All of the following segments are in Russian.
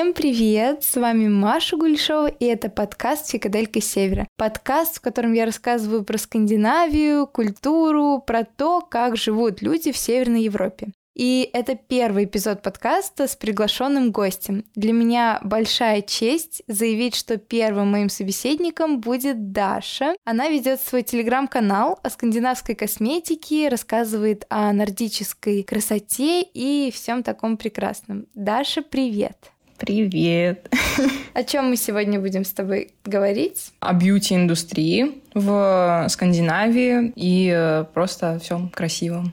Всем привет! С вами Маша Гульшова, и это подкаст «Фикаделька Севера». Подкаст, в котором я рассказываю про Скандинавию, культуру, про то, как живут люди в Северной Европе. И это первый эпизод подкаста с приглашенным гостем. Для меня большая честь заявить, что первым моим собеседником будет Даша. Она ведет свой телеграм-канал о скандинавской косметике, рассказывает о нордической красоте и всем таком прекрасном. Даша, привет! Привет! О чем мы сегодня будем с тобой говорить? О бьюти-индустрии в Скандинавии и э, просто всем красивом.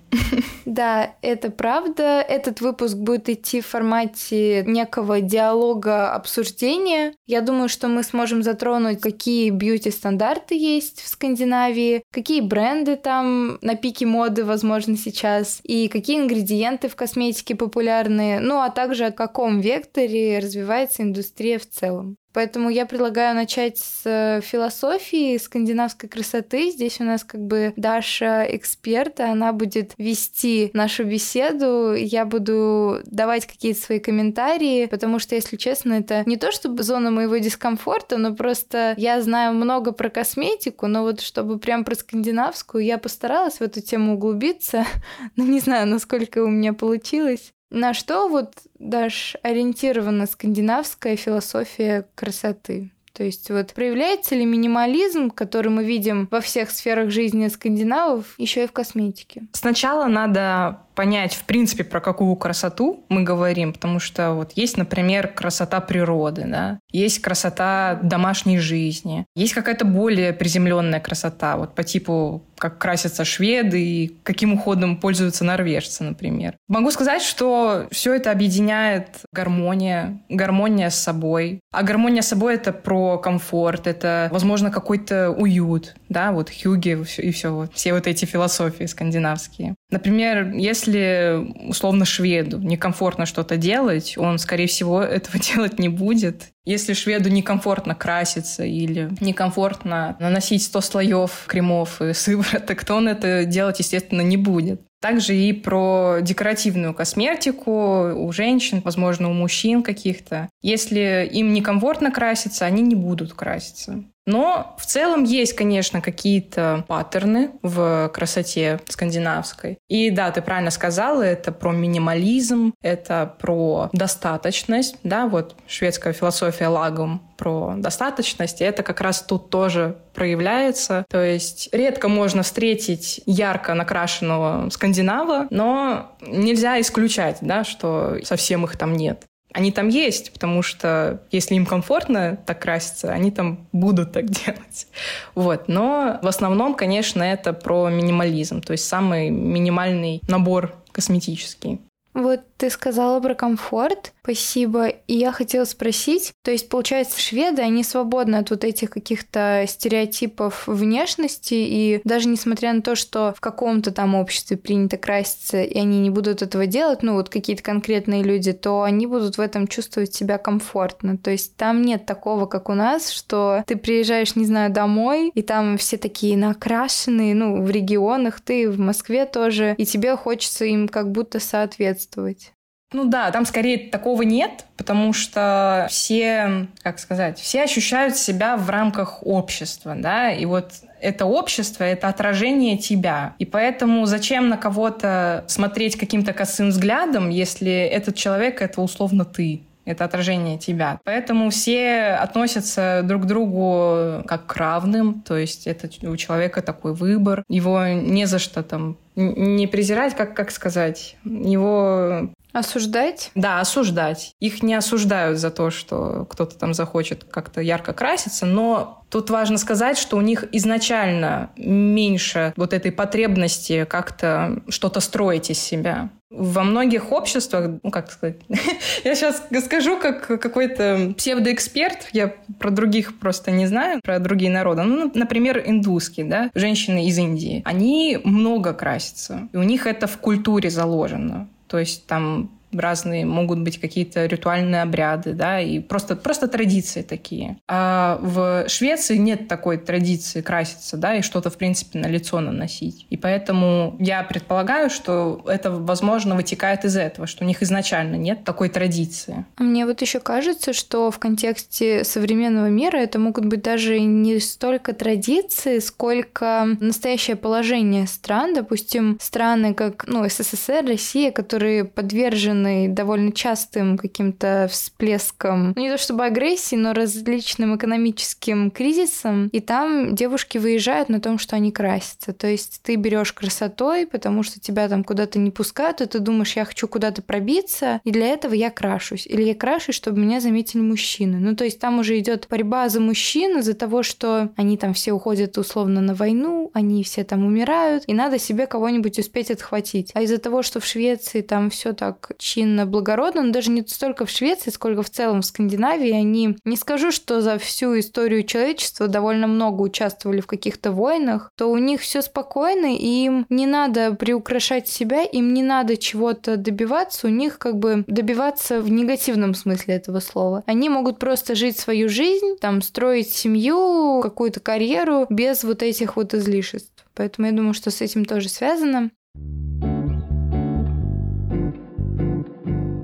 Да, это правда. Этот выпуск будет идти в формате некого диалога обсуждения. Я думаю, что мы сможем затронуть, какие бьюти-стандарты есть в Скандинавии, какие бренды там на пике моды, возможно, сейчас, и какие ингредиенты в косметике популярны, ну а также о каком векторе развивается индустрия в целом. Поэтому я предлагаю начать с э, философии скандинавской красоты. Здесь у нас как бы Даша эксперт, она будет вести нашу беседу. Я буду давать какие-то свои комментарии, потому что, если честно, это не то чтобы зона моего дискомфорта, но просто я знаю много про косметику, но вот чтобы прям про скандинавскую, я постаралась в эту тему углубиться. но не знаю, насколько у меня получилось. На что вот даже ориентирована скандинавская философия красоты? То есть вот проявляется ли минимализм, который мы видим во всех сферах жизни скандинавов, еще и в косметике? Сначала надо понять, в принципе, про какую красоту мы говорим, потому что вот есть, например, красота природы, да, есть красота домашней жизни, есть какая-то более приземленная красота, вот по типу как красятся шведы и каким уходом пользуются норвежцы, например. Могу сказать, что все это объединяет гармония, гармония с собой. А гармония с собой — это про комфорт, это, возможно, какой-то уют, да, вот хюги и все, вот, все вот эти философии скандинавские. Например, если условно шведу некомфортно что-то делать, он, скорее всего, этого делать не будет. Если шведу некомфортно краситься или некомфортно наносить 100 слоев кремов и сывороток, то он это делать, естественно, не будет. Также и про декоративную косметику у женщин, возможно, у мужчин каких-то. Если им некомфортно краситься, они не будут краситься. Но в целом есть, конечно, какие-то паттерны в красоте скандинавской. И да, ты правильно сказала, это про минимализм, это про достаточность, да, вот шведская философия лагом про достаточность, это как раз тут тоже проявляется. То есть редко можно встретить ярко накрашенного скандинава, но нельзя исключать, да, что совсем их там нет они там есть, потому что если им комфортно так краситься, они там будут так делать. Вот. Но в основном, конечно, это про минимализм, то есть самый минимальный набор косметический. Вот ты сказала про комфорт, спасибо. И я хотела спросить, то есть, получается, шведы, они свободны от вот этих каких-то стереотипов внешности, и даже несмотря на то, что в каком-то там обществе принято краситься, и они не будут этого делать, ну вот какие-то конкретные люди, то они будут в этом чувствовать себя комфортно. То есть там нет такого, как у нас, что ты приезжаешь, не знаю, домой, и там все такие накрашенные, ну, в регионах, ты в Москве тоже, и тебе хочется им как будто соответствовать. Ну да, там скорее такого нет, потому что все, как сказать, все ощущают себя в рамках общества, да, и вот это общество, это отражение тебя. И поэтому зачем на кого-то смотреть каким-то косым взглядом, если этот человек — это условно ты? это отражение тебя. Поэтому все относятся друг к другу как к равным, то есть это у человека такой выбор, его не за что там не презирать, как, как сказать, его Осуждать? Да, осуждать. Их не осуждают за то, что кто-то там захочет как-то ярко краситься, но тут важно сказать, что у них изначально меньше вот этой потребности как-то что-то строить из себя. Во многих обществах, ну как сказать, я сейчас скажу как какой-то псевдоэксперт, я про других просто не знаю, про другие народы. Ну, например, индусские, да, женщины из Индии, они много красятся, и у них это в культуре заложено. То есть там разные могут быть какие-то ритуальные обряды, да, и просто, просто традиции такие. А в Швеции нет такой традиции краситься, да, и что-то, в принципе, на лицо наносить. И поэтому я предполагаю, что это, возможно, вытекает из этого, что у них изначально нет такой традиции. Мне вот еще кажется, что в контексте современного мира это могут быть даже не столько традиции, сколько настоящее положение стран, допустим, страны как ну, СССР, Россия, которые подвержены довольно частым каким-то всплескам, ну не то чтобы агрессии, но различным экономическим кризисам, и там девушки выезжают на том, что они красятся. То есть ты берешь красотой, потому что тебя там куда-то не пускают, и ты думаешь, я хочу куда-то пробиться, и для этого я крашусь. Или я крашусь, чтобы меня заметили мужчины. Ну, то есть там уже идет борьба за мужчин из-за того, что они там все уходят условно на войну, они все там умирают, и надо себе кого-нибудь успеть отхватить. А из-за того, что в Швеции там все так чинно, благородно, но даже не столько в Швеции, сколько в целом в Скандинавии, они, не скажу, что за всю историю человечества довольно много участвовали в каких-то войнах, то у них все спокойно, и им не надо приукрашать себя, им не надо чего-то добиваться, у них как бы добиваться в негативном смысле этого слова. Они могут просто жить свою жизнь, там, строить семью, какую-то карьеру без вот этих вот излишеств. Поэтому я думаю, что с этим тоже связано.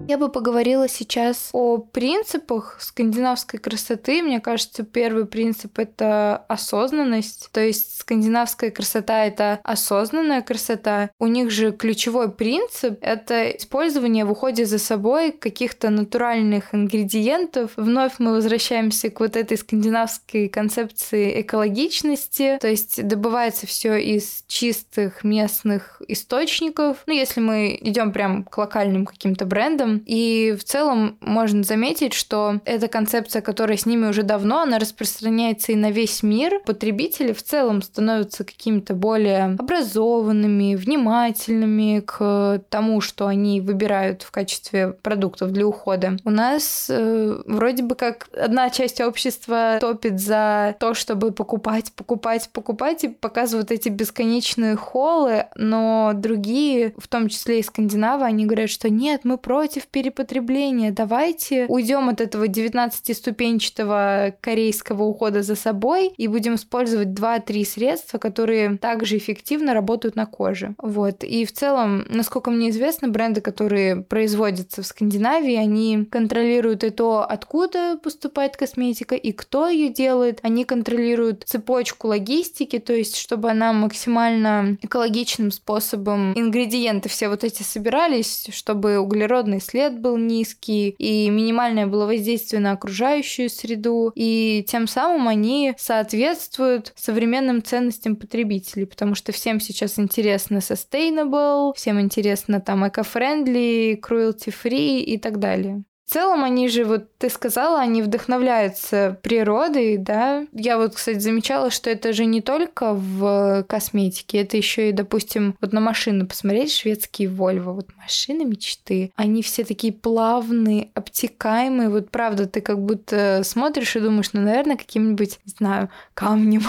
Я бы поговорила сейчас о принципах скандинавской красоты. Мне кажется, первый принцип — это осознанность. То есть скандинавская красота — это осознанная красота. У них же ключевой принцип — это использование в уходе за собой каких-то натуральных ингредиентов. Вновь мы возвращаемся к вот этой скандинавской концепции экологичности. То есть добывается все из чистых местных источников. Ну, если мы идем прям к локальным каким-то брендам, и в целом можно заметить, что эта концепция, которая с ними уже давно, она распространяется и на весь мир. Потребители в целом становятся какими-то более образованными, внимательными к тому, что они выбирают в качестве продуктов для ухода. У нас э, вроде бы как одна часть общества топит за то, чтобы покупать, покупать, покупать и показывают эти бесконечные холлы, но другие, в том числе и скандинавы, они говорят, что нет, мы против против перепотребления. Давайте уйдем от этого 19-ступенчатого корейского ухода за собой и будем использовать 2-3 средства, которые также эффективно работают на коже. Вот. И в целом, насколько мне известно, бренды, которые производятся в Скандинавии, они контролируют и то, откуда поступает косметика и кто ее делает. Они контролируют цепочку логистики, то есть чтобы она максимально экологичным способом ингредиенты все вот эти собирались, чтобы углеродный след был низкий, и минимальное было воздействие на окружающую среду, и тем самым они соответствуют современным ценностям потребителей, потому что всем сейчас интересно sustainable, всем интересно там eco-friendly, cruelty-free и так далее. В целом они же, вот ты сказала, они вдохновляются природой, да. Я вот, кстати, замечала, что это же не только в косметике, это еще и, допустим, вот на машины посмотреть, шведские Volvo, вот машины мечты, они все такие плавные, обтекаемые, вот правда, ты как будто смотришь и думаешь, ну, наверное, каким-нибудь, не знаю, камнем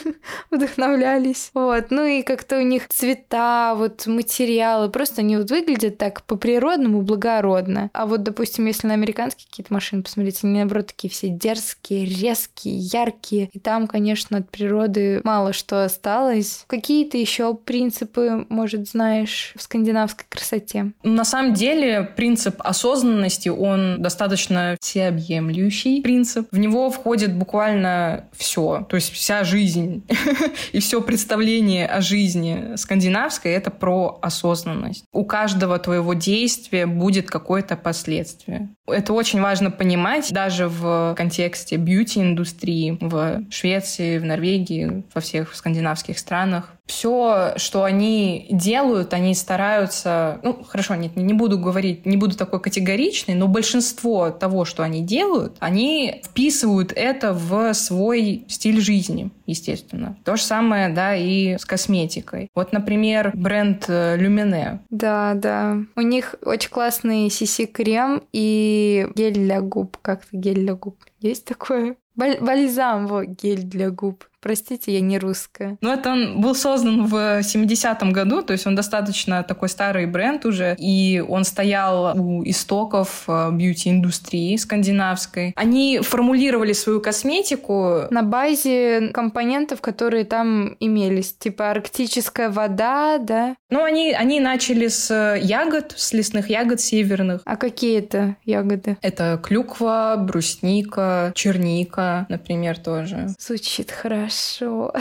вдохновлялись. Вот, ну и как-то у них цвета, вот материалы, просто они вот выглядят так по-природному, благородно. А вот, допустим, если на американские какие-то машины посмотреть, они, наоборот, такие все дерзкие, резкие, яркие. И там, конечно, от природы мало что осталось. Какие-то еще принципы, может, знаешь, в скандинавской красоте? На самом деле, принцип осознанности, он достаточно всеобъемлющий принцип. В него входит буквально все. То есть вся жизнь и все представление о жизни скандинавской — это про осознанность. У каждого твоего действия будет какое-то последствие. Это очень важно понимать даже в контексте бьюти-индустрии в Швеции, в Норвегии, во всех скандинавских странах все, что они делают, они стараются, ну, хорошо, нет, не буду говорить, не буду такой категоричной, но большинство того, что они делают, они вписывают это в свой стиль жизни, естественно. То же самое, да, и с косметикой. Вот, например, бренд э, Lumene. Да, да. У них очень классный CC-крем и гель для губ, как-то гель для губ Есть такое? Бальзам, вот, гель для губ. Простите, я не русская. Ну, это он был создан в 70-м году, то есть он достаточно такой старый бренд уже, и он стоял у истоков э, бьюти-индустрии скандинавской. Они формулировали свою косметику... На базе компонентов, которые там имелись, типа арктическая вода, да? Ну, они, они начали с ягод, с лесных ягод северных. А какие это ягоды? Это клюква, брусника, черника, например, тоже. Звучит хорошо.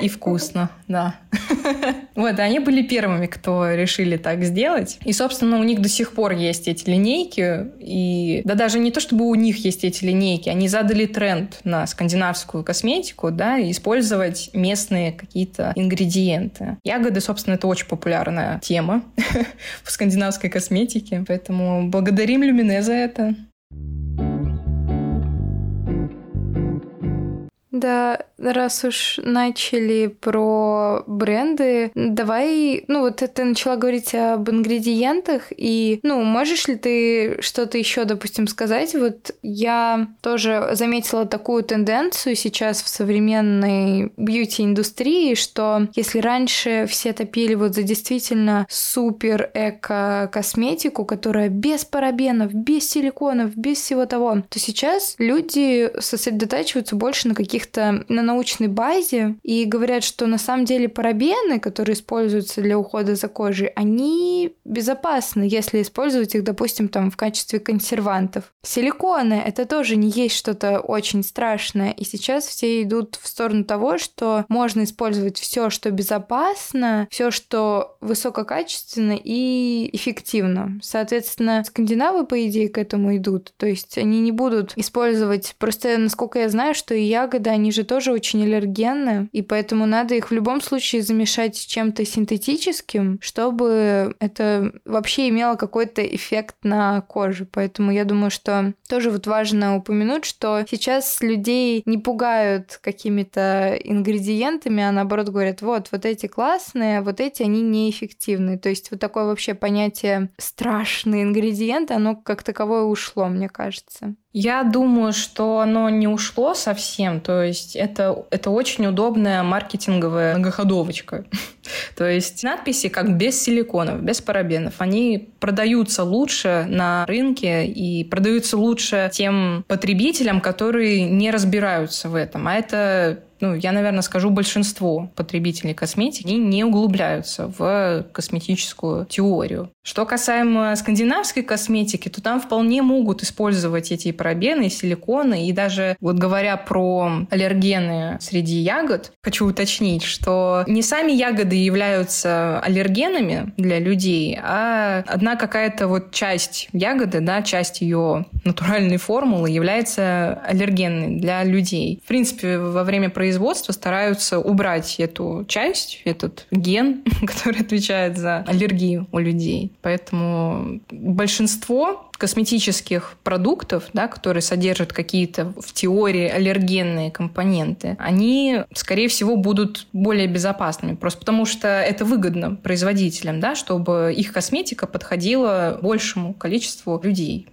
И вкусно, да. Вот, они были первыми, кто решили так сделать. И, собственно, у них до сих пор есть эти линейки. И да даже не то, чтобы у них есть эти линейки, они задали тренд на скандинавскую косметику, да, использовать местные какие-то ингредиенты. Ягоды, собственно, это очень популярная тема в скандинавской косметике, поэтому благодарим Люмине за это. Да, раз уж начали про бренды, давай, ну вот ты начала говорить об ингредиентах, и, ну, можешь ли ты что-то еще, допустим, сказать? Вот я тоже заметила такую тенденцию сейчас в современной бьюти-индустрии, что если раньше все топили вот за действительно супер эко-косметику, которая без парабенов, без силиконов, без всего того, то сейчас люди сосредотачиваются больше на каких каких-то на научной базе и говорят, что на самом деле парабены, которые используются для ухода за кожей, они безопасны, если использовать их, допустим, там в качестве консервантов. Силиконы — это тоже не есть что-то очень страшное, и сейчас все идут в сторону того, что можно использовать все, что безопасно, все, что высококачественно и эффективно. Соответственно, скандинавы, по идее, к этому идут. То есть они не будут использовать... Просто, насколько я знаю, что и ягоды, они же тоже очень аллергенны, и поэтому надо их в любом случае замешать с чем-то синтетическим, чтобы это вообще имело какой-то эффект на коже. Поэтому я думаю, что тоже вот важно упомянуть, что сейчас людей не пугают какими-то ингредиентами, а наоборот говорят, вот, вот эти классные, вот эти они неэффективны. То есть вот такое вообще понятие страшный ингредиент, оно как таковое ушло, мне кажется. Я думаю, что оно не ушло совсем. То есть это, это очень удобная маркетинговая многоходовочка. То есть надписи как без силиконов, без парабенов, они продаются лучше на рынке и продаются лучше тем потребителям, которые не разбираются в этом. А это ну, я, наверное, скажу, большинство потребителей косметики не углубляются в косметическую теорию. Что касаемо скандинавской косметики, то там вполне могут использовать эти парабены, силиконы. И даже вот говоря про аллергены среди ягод, хочу уточнить, что не сами ягоды являются аллергенами для людей, а одна какая-то вот часть ягоды, да, часть ее натуральной формулы является аллергенной для людей. В принципе, во время производства стараются убрать эту часть, этот ген, который отвечает за аллергию у людей. Поэтому большинство косметических продуктов, да, которые содержат какие-то в теории аллергенные компоненты, они, скорее всего, будут более безопасными. Просто потому что это выгодно производителям, да, чтобы их косметика подходила большему количеству людей.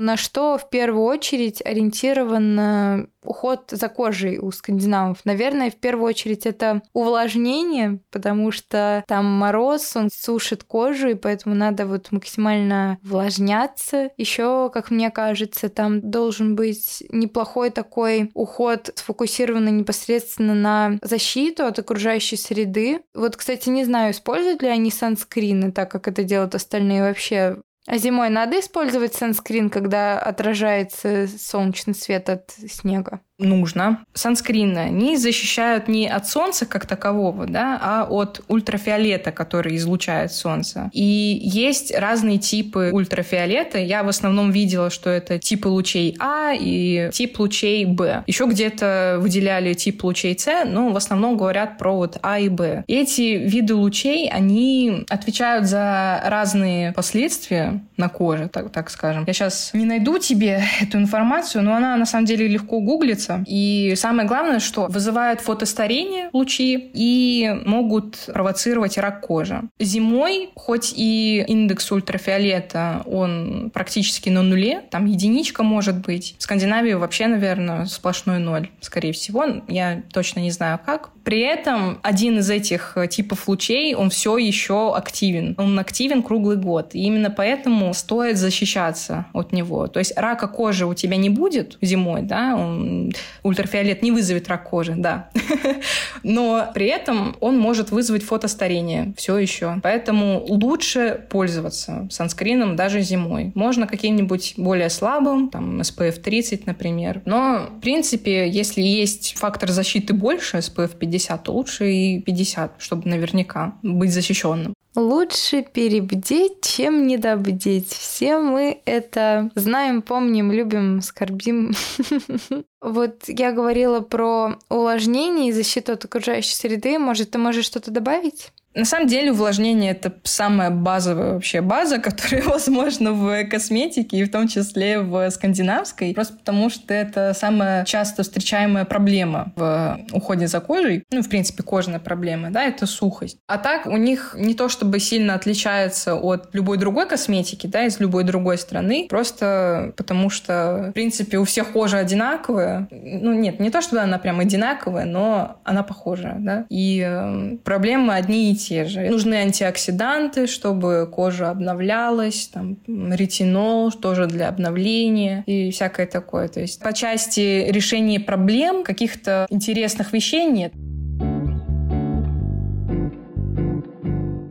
На что в первую очередь ориентирован уход за кожей у скандинавов? Наверное, в первую очередь это увлажнение, потому что там мороз, он сушит кожу, и поэтому надо вот максимально увлажняться. Еще, как мне кажется, там должен быть неплохой такой уход, сфокусированный непосредственно на защиту от окружающей среды. Вот, кстати, не знаю, используют ли они санскрины, так как это делают остальные вообще а зимой надо использовать санскрин, когда отражается солнечный свет от снега? Нужно. Санскрины, они защищают не от солнца как такового, да, а от ультрафиолета, который излучает солнце. И есть разные типы ультрафиолета. Я в основном видела, что это типы лучей А и тип лучей Б. Еще где-то выделяли тип лучей С, но в основном говорят про вот А и Б. Эти виды лучей, они отвечают за разные последствия на коже, так, так скажем. Я сейчас не найду тебе эту информацию, но она на самом деле легко гуглится, солнца. И самое главное, что вызывают фотостарение лучи и могут провоцировать рак кожи. Зимой, хоть и индекс ультрафиолета, он практически на нуле, там единичка может быть. В Скандинавии вообще, наверное, сплошной ноль, скорее всего. Я точно не знаю как. При этом один из этих типов лучей, он все еще активен. Он активен круглый год. И именно поэтому стоит защищаться от него. То есть рака кожи у тебя не будет зимой, да, он, ультрафиолет не вызовет рак кожи, да. Но при этом он может вызвать фотостарение все еще. Поэтому лучше пользоваться санскрином даже зимой. Можно каким-нибудь более слабым, там SPF 30, например. Но, в принципе, если есть фактор защиты больше, SPF 50, то лучше и 50, чтобы наверняка быть защищенным. Лучше перебдеть, чем недобдеть. Все мы это знаем, помним, любим, скорбим. Вот я говорила про увлажнение и защиту от окружающей среды. Может, ты можешь что-то добавить? На самом деле увлажнение — это самая базовая вообще база, которая возможна в косметике, и в том числе в скандинавской, просто потому что это самая часто встречаемая проблема в уходе за кожей, ну, в принципе, кожная проблема, да, это сухость. А так у них не то чтобы сильно отличается от любой другой косметики, да, из любой другой страны, просто потому что, в принципе, у всех кожа одинаковая. Ну, нет, не то чтобы она прям одинаковая, но она похожа, да, и э, проблемы одни и те же. Нужны антиоксиданты, чтобы кожа обновлялась, там, ретинол тоже для обновления и всякое такое. То есть по части решения проблем каких-то интересных вещей нет.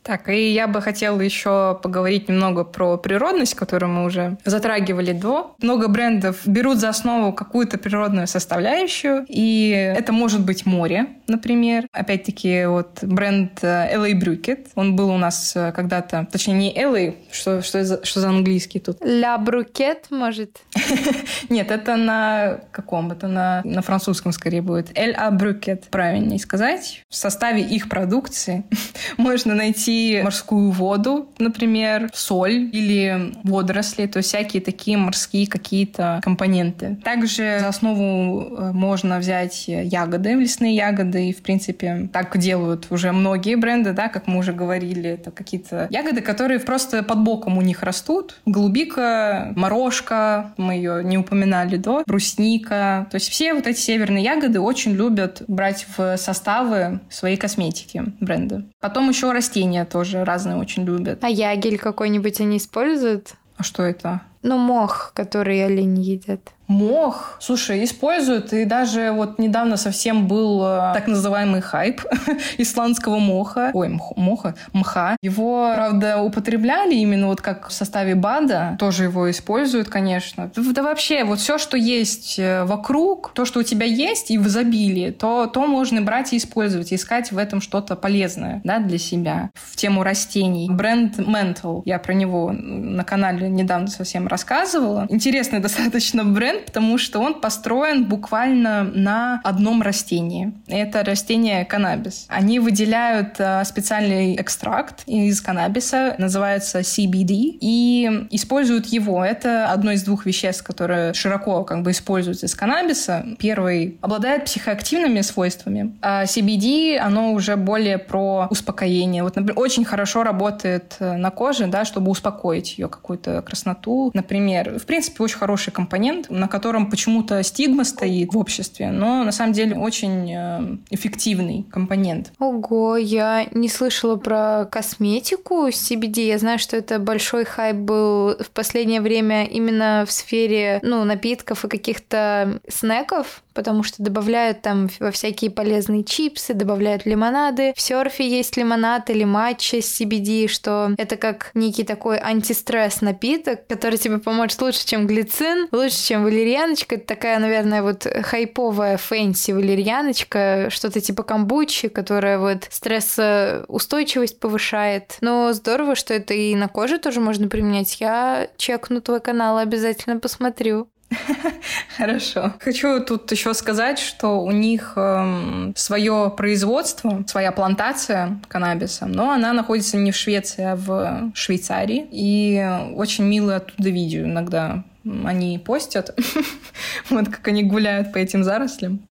Так, и я бы хотела еще поговорить немного про природность, которую мы уже затрагивали до. Много брендов берут за основу какую-то природную составляющую, и это может быть море, например. Опять-таки, вот бренд э, LA Брюкет, он был у нас э, когда-то, точнее, не LA, что, что, за, что за английский тут? Ля Брукет, может? Нет, это на каком? Это на, на французском скорее будет. L.A. Брюкет, правильнее сказать. В составе их продукции можно найти морскую воду, например, соль или водоросли, то есть всякие такие морские какие-то компоненты. Также за основу э, можно взять ягоды, лесные ягоды, и, в принципе, так делают уже многие бренды, да, как мы уже говорили, это какие-то ягоды, которые просто под боком у них растут. Голубика, морожка, мы ее не упоминали до, брусника. То есть все вот эти северные ягоды очень любят брать в составы своей косметики бренды. Потом еще растения тоже разные очень любят. А ягель какой-нибудь они используют? А что это? Ну, мох, который олени едят. Мох, слушай, используют, и даже вот недавно совсем был э, так называемый хайп исландского моха, ой, мх, моха, мха. Его, правда, употребляли именно вот как в составе БАДа, тоже его используют, конечно. Да вообще, вот все, что есть э, вокруг, то, что у тебя есть и в изобилии, то, то можно брать и использовать, искать в этом что-то полезное, да, для себя. В тему растений. Бренд Mental, я про него на канале недавно совсем рассказывала. Интересный достаточно бренд, потому что он построен буквально на одном растении. Это растение каннабис. Они выделяют э, специальный экстракт из каннабиса, называется CBD, и используют его. Это одно из двух веществ, которые широко как бы используются из каннабиса. Первый обладает психоактивными свойствами, а CBD, оно уже более про успокоение. Вот, например, очень хорошо работает э, на коже, да, чтобы успокоить ее какую-то красноту. Например, в принципе, очень хороший компонент, на котором почему-то стигма стоит в обществе, но на самом деле очень э, эффективный компонент. Ого, я не слышала про косметику CBD. Я знаю, что это большой хайп был в последнее время именно в сфере ну, напитков и каких-то снеков потому что добавляют там во всякие полезные чипсы, добавляют лимонады. В Серфе есть лимонад или матча с CBD, что это как некий такой антистресс напиток, который тебе поможет лучше, чем глицин, лучше, чем валерьяночка. Это такая, наверное, вот хайповая fancy валерьяночка, что-то типа комбучи, которая вот стрессоустойчивость повышает. Но здорово, что это и на коже тоже можно применять. Я чекну твой канал, обязательно посмотрю. Хорошо. Хочу тут еще сказать, что у них эм, свое производство, своя плантация каннабиса, но она находится не в Швеции, а в Швейцарии. И очень мило оттуда видео иногда они постят, вот как они гуляют по этим зарослям.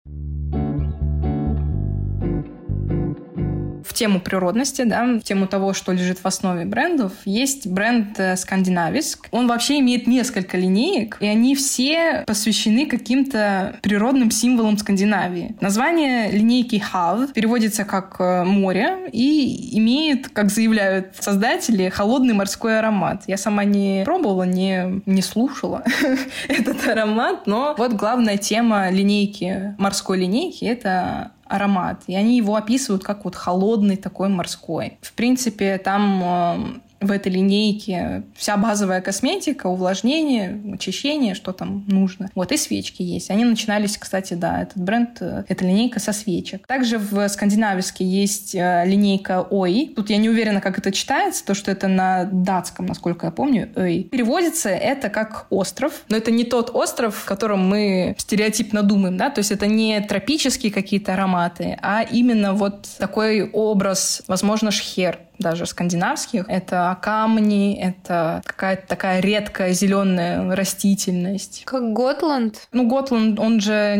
Тему природности, да, тему того, что лежит в основе брендов, есть бренд Скандинависк. Он вообще имеет несколько линеек, и они все посвящены каким-то природным символам Скандинавии. Название линейки Hav переводится как э, море и имеет, как заявляют создатели, холодный морской аромат. Я сама не пробовала, не, не слушала этот аромат, но вот главная тема линейки, морской линейки — это аромат. И они его описывают как вот холодный такой морской. В принципе, там э, в этой линейке вся базовая косметика, увлажнение, очищение, что там нужно. Вот и свечки есть. Они начинались, кстати, да, этот бренд, э, эта линейка со свечек. Также в скандинависке есть э, линейка Ой. Тут я не уверена, как это читается, то, что это на датском, насколько я помню, Ой. Переводится это как остров, но это не тот остров, в котором мы стереотипно думаем, да, то есть это не тропические какие-то ароматы, а именно вот такой образ, возможно, шхер, даже скандинавских. Это камни, это какая-то такая редкая зеленая растительность. Как Готланд? Ну, Готланд, он же...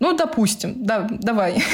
Ну, допустим, да, давай.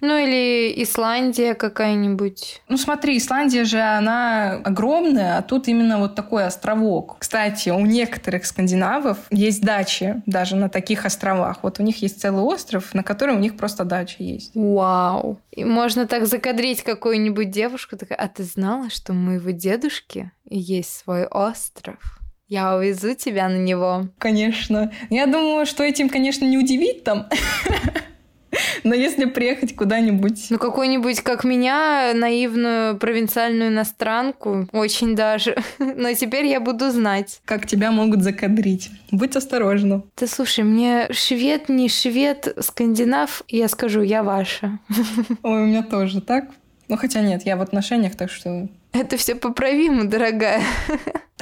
Ну, или Исландия какая-нибудь. Ну, смотри, Исландия же, она огромная, а тут именно вот такой островок. Кстати, у некоторых скандинавов есть дачи даже на таких островах. Вот у них есть целый остров, на котором у них просто дача есть. Вау. И можно так закадрить какую-нибудь девушку, такая, а ты знала, что у моего дедушки есть свой остров? Я увезу тебя на него. Конечно. Я думаю, что этим, конечно, не удивить там. Но если приехать куда-нибудь... Ну, какую-нибудь, как меня, наивную провинциальную иностранку, очень даже. Но теперь я буду знать. Как тебя могут закадрить. Будь осторожна. Ты слушай, мне швед, не швед, скандинав, я скажу, я ваша. Ой, у меня тоже так. Ну, хотя нет, я в отношениях, так что... Это все поправимо, дорогая.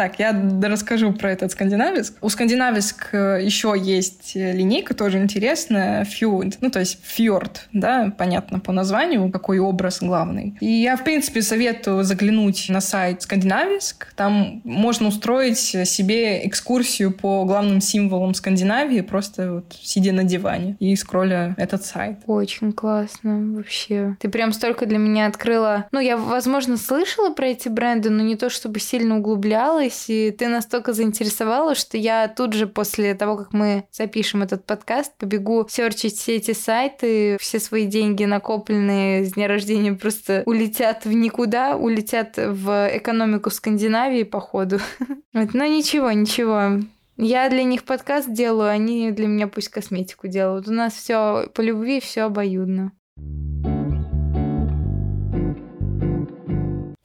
Так, я расскажу про этот скандинависк. У скандинависк э, еще есть линейка, тоже интересная, фьюд, ну, то есть фьорд, да, понятно по названию, какой образ главный. И я, в принципе, советую заглянуть на сайт скандинависк. Там можно устроить себе экскурсию по главным символам Скандинавии, просто вот сидя на диване и скролля этот сайт. Очень классно вообще. Ты прям столько для меня открыла. Ну, я, возможно, слышала про эти бренды, но не то чтобы сильно углублялась, понравилось, и ты настолько заинтересовала, что я тут же после того, как мы запишем этот подкаст, побегу серчить все эти сайты, все свои деньги накопленные с дня рождения просто улетят в никуда, улетят в экономику Скандинавии, походу. Вот, но ничего, ничего. Я для них подкаст делаю, они для меня пусть косметику делают. У нас все по любви, все обоюдно.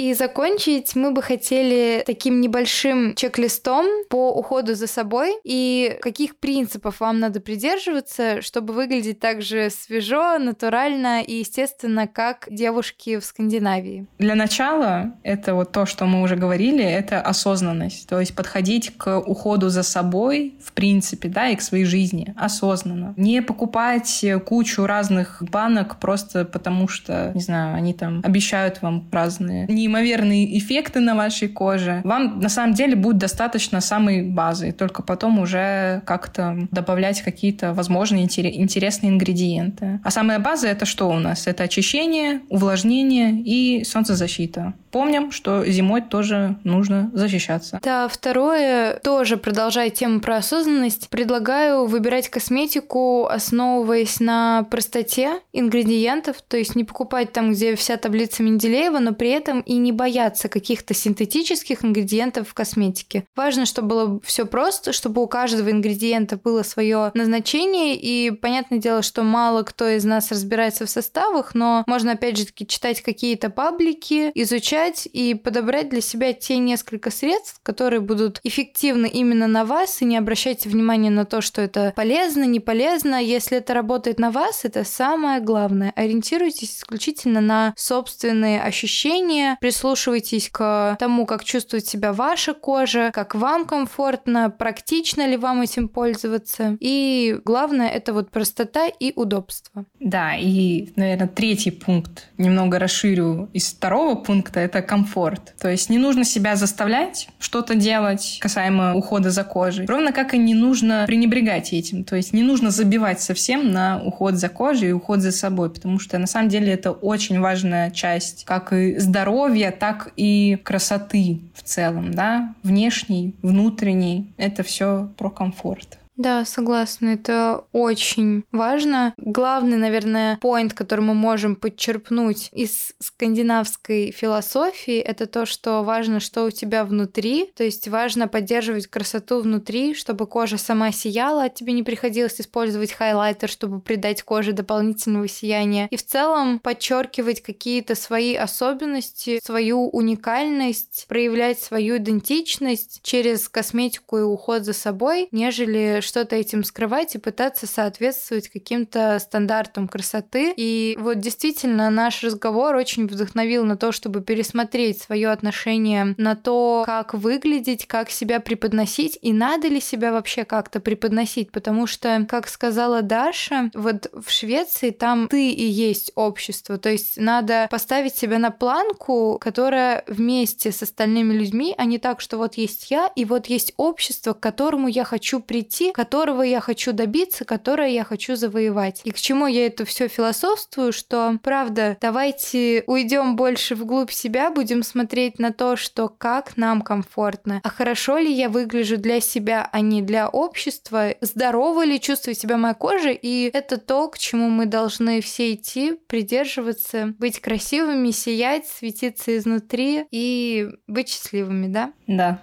И закончить мы бы хотели таким небольшим чек-листом по уходу за собой и каких принципов вам надо придерживаться, чтобы выглядеть так же свежо, натурально и естественно, как девушки в Скандинавии. Для начала это вот то, что мы уже говорили, это осознанность. То есть подходить к уходу за собой, в принципе, да, и к своей жизни осознанно. Не покупать кучу разных банок просто потому, что, не знаю, они там обещают вам разные не неимоверные эффекты на вашей коже. Вам на самом деле будет достаточно самой базы, только потом уже как-то добавлять какие-то, возможно, интересные ингредиенты. А самая база это что у нас? Это очищение, увлажнение и солнцезащита. Помним, что зимой тоже нужно защищаться. Да, второе, тоже продолжая тему про осознанность, предлагаю выбирать косметику, основываясь на простоте ингредиентов, то есть не покупать там, где вся таблица Менделеева, но при этом и не бояться каких-то синтетических ингредиентов в косметике. Важно, чтобы было все просто, чтобы у каждого ингредиента было свое назначение, и понятное дело, что мало кто из нас разбирается в составах, но можно опять же таки читать какие-то паблики, изучать и подобрать для себя те несколько средств, которые будут эффективны именно на вас, и не обращайте внимания на то, что это полезно, не полезно. Если это работает на вас, это самое главное. Ориентируйтесь исключительно на собственные ощущения, прислушивайтесь к тому, как чувствует себя ваша кожа, как вам комфортно, практично ли вам этим пользоваться. И главное это вот простота и удобство. Да, и, наверное, третий пункт, немного расширю из второго пункта, это комфорт. То есть не нужно себя заставлять что-то делать касаемо ухода за кожей. Ровно как и не нужно пренебрегать этим. То есть не нужно забивать совсем на уход за кожей и уход за собой, потому что на самом деле это очень важная часть как и здоровья, так и красоты в целом, да, внешней, внутренней. Это все про комфорт. Да, согласна, это очень важно. Главный, наверное, поинт, который мы можем подчерпнуть из скандинавской философии, это то, что важно, что у тебя внутри, то есть важно поддерживать красоту внутри, чтобы кожа сама сияла, а тебе не приходилось использовать хайлайтер, чтобы придать коже дополнительного сияния. И в целом подчеркивать какие-то свои особенности, свою уникальность, проявлять свою идентичность через косметику и уход за собой, нежели что-то этим скрывать и пытаться соответствовать каким-то стандартам красоты. И вот действительно наш разговор очень вдохновил на то, чтобы пересмотреть свое отношение на то, как выглядеть, как себя преподносить и надо ли себя вообще как-то преподносить, потому что, как сказала Даша, вот в Швеции там ты и есть общество, то есть надо поставить себя на планку, которая вместе с остальными людьми, а не так, что вот есть я и вот есть общество, к которому я хочу прийти, которого я хочу добиться, которое я хочу завоевать. И к чему я это все философствую, что, правда, давайте уйдем больше вглубь себя, будем смотреть на то, что как нам комфортно, а хорошо ли я выгляжу для себя, а не для общества, здорово ли чувствует себя моя кожа, и это то, к чему мы должны все идти, придерживаться, быть красивыми, сиять, светиться изнутри и быть счастливыми, да? Да.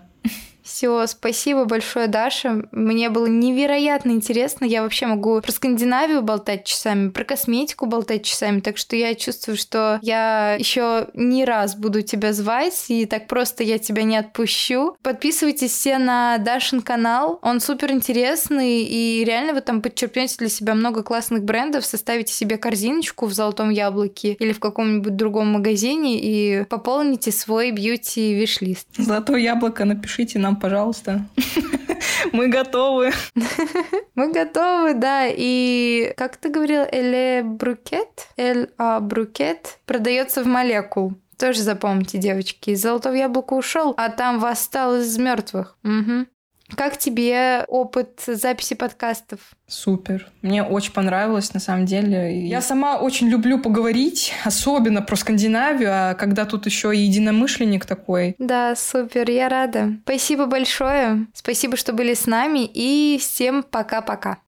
Все, спасибо большое, Даша. Мне было невероятно интересно. Я вообще могу про Скандинавию болтать часами, про косметику болтать часами. Так что я чувствую, что я еще не раз буду тебя звать, и так просто я тебя не отпущу. Подписывайтесь все на Дашин канал. Он супер интересный, и реально вы там подчеркнете для себя много классных брендов, составите себе корзиночку в золотом яблоке или в каком-нибудь другом магазине и пополните свой бьюти виш-лист. Золотое яблоко напишите нам нам, пожалуйста. Мы готовы. Мы готовы, да. И как ты говорил, Эле Брукет? Эль А Брукет продается в молекул. Тоже запомните, девочки. Из золотого яблока ушел, а там восстал из мертвых. Угу. Как тебе опыт записи подкастов? Супер. Мне очень понравилось, на самом деле. Я сама очень люблю поговорить, особенно про Скандинавию, а когда тут еще и единомышленник такой. Да, супер, я рада. Спасибо большое. Спасибо, что были с нами, и всем пока-пока.